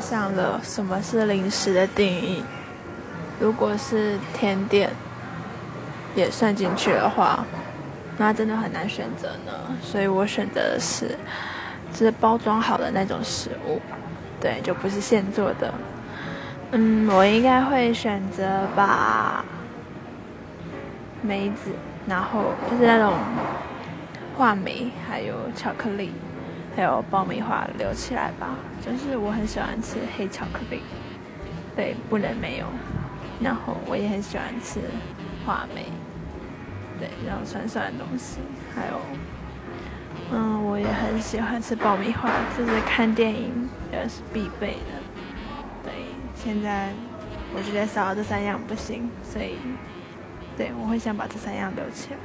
想了什么是零食的定义。如果是甜点也算进去的话，那真的很难选择呢。所以我选择的是，就是包装好的那种食物，对，就不是现做的。嗯，我应该会选择把梅子，然后就是那种话梅，还有巧克力，还有爆米花留起来吧。就是我很喜欢吃黑巧克力，对，不能没有。然后我也很喜欢吃话梅，对，然后酸酸的东西，还有，嗯，我也很喜欢吃爆米花，就是看电影也是必备的。对现在我觉得少了这三样不行，所以对我会想把这三样留起来。